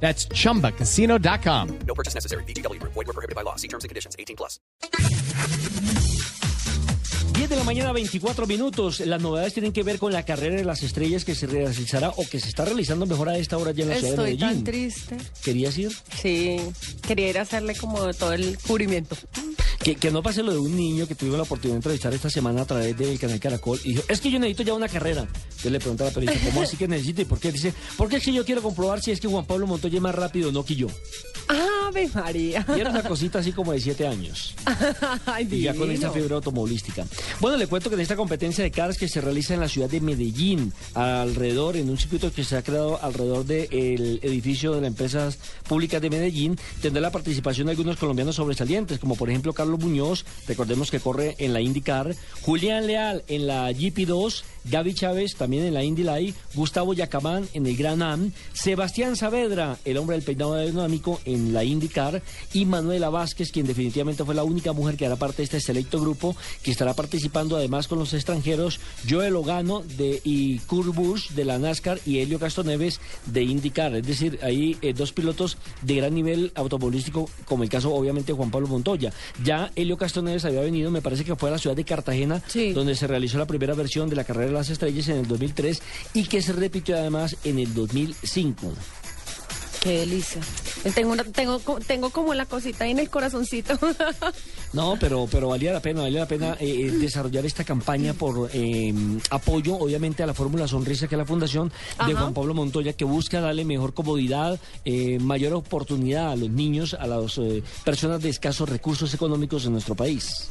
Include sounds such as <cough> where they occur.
That's chumbacasino.com. No purchase necessary. BGW. Void were prohibited by law. See terms and conditions. 18 plus. 10 de la mañana, 24 minutos. Las novedades tienen que ver con la carrera de las estrellas que se realizará o que se está realizando mejor a esta hora ya en la ciudad de Estoy tan Medellín. triste. ¿Querías ir? Sí, quería ir a hacerle como todo el cubrimiento. Que, no pase lo de un niño que tuvimos la oportunidad de entrevistar esta semana a través del canal Caracol y dijo, es que yo necesito ya una carrera. Yo le pregunté a la periodista, ¿cómo así que necesita y por qué? Dice, porque es que yo quiero comprobar si es que Juan Pablo Montoya es más rápido o no que yo. Ave María. Y era una cosita así como de siete años. <laughs> Ay, Y ya con esta fiebre automovilística. Bueno, le cuento que en esta competencia de cars que se realiza en la ciudad de Medellín, alrededor, en un circuito que se ha creado alrededor del edificio de las empresas públicas de Medellín, tendrá la participación de algunos colombianos sobresalientes, como por ejemplo Carlos Muñoz, recordemos que corre en la IndyCar, Julián Leal en la GP2, Gaby Chávez también en la Indy Light, Gustavo Yacamán en el Gran Am, Sebastián Saavedra, el hombre del peinado aerodinámico en la Y Manuela Vázquez, quien definitivamente fue la única mujer que hará parte de este selecto grupo, que estará participando además con los extranjeros, Joel Ogano de, y Kurt Busch de la NASCAR y Helio Castoneves de IndyCar. Es decir, hay eh, dos pilotos de gran nivel automovilístico, como el caso obviamente de Juan Pablo Montoya. Ya Helio Castoneves había venido, me parece que fue a la ciudad de Cartagena, Sí. donde se realizó la primera versión de la carrera de las estrellas en el 2003 y que se repitió además en el 2005. Qué delicia. Tengo, una- tengo, tengo como la cosita ahí en el corazoncito. <laughs> No, pero, pero valía la pena, valía la pena eh, eh, desarrollar esta campaña por eh, apoyo, obviamente, a la Fórmula Sonrisa, que es la fundación de Ajá. Juan Pablo Montoya, que busca darle mejor comodidad, eh, mayor oportunidad a los niños, a las eh, personas de escasos recursos económicos en nuestro país.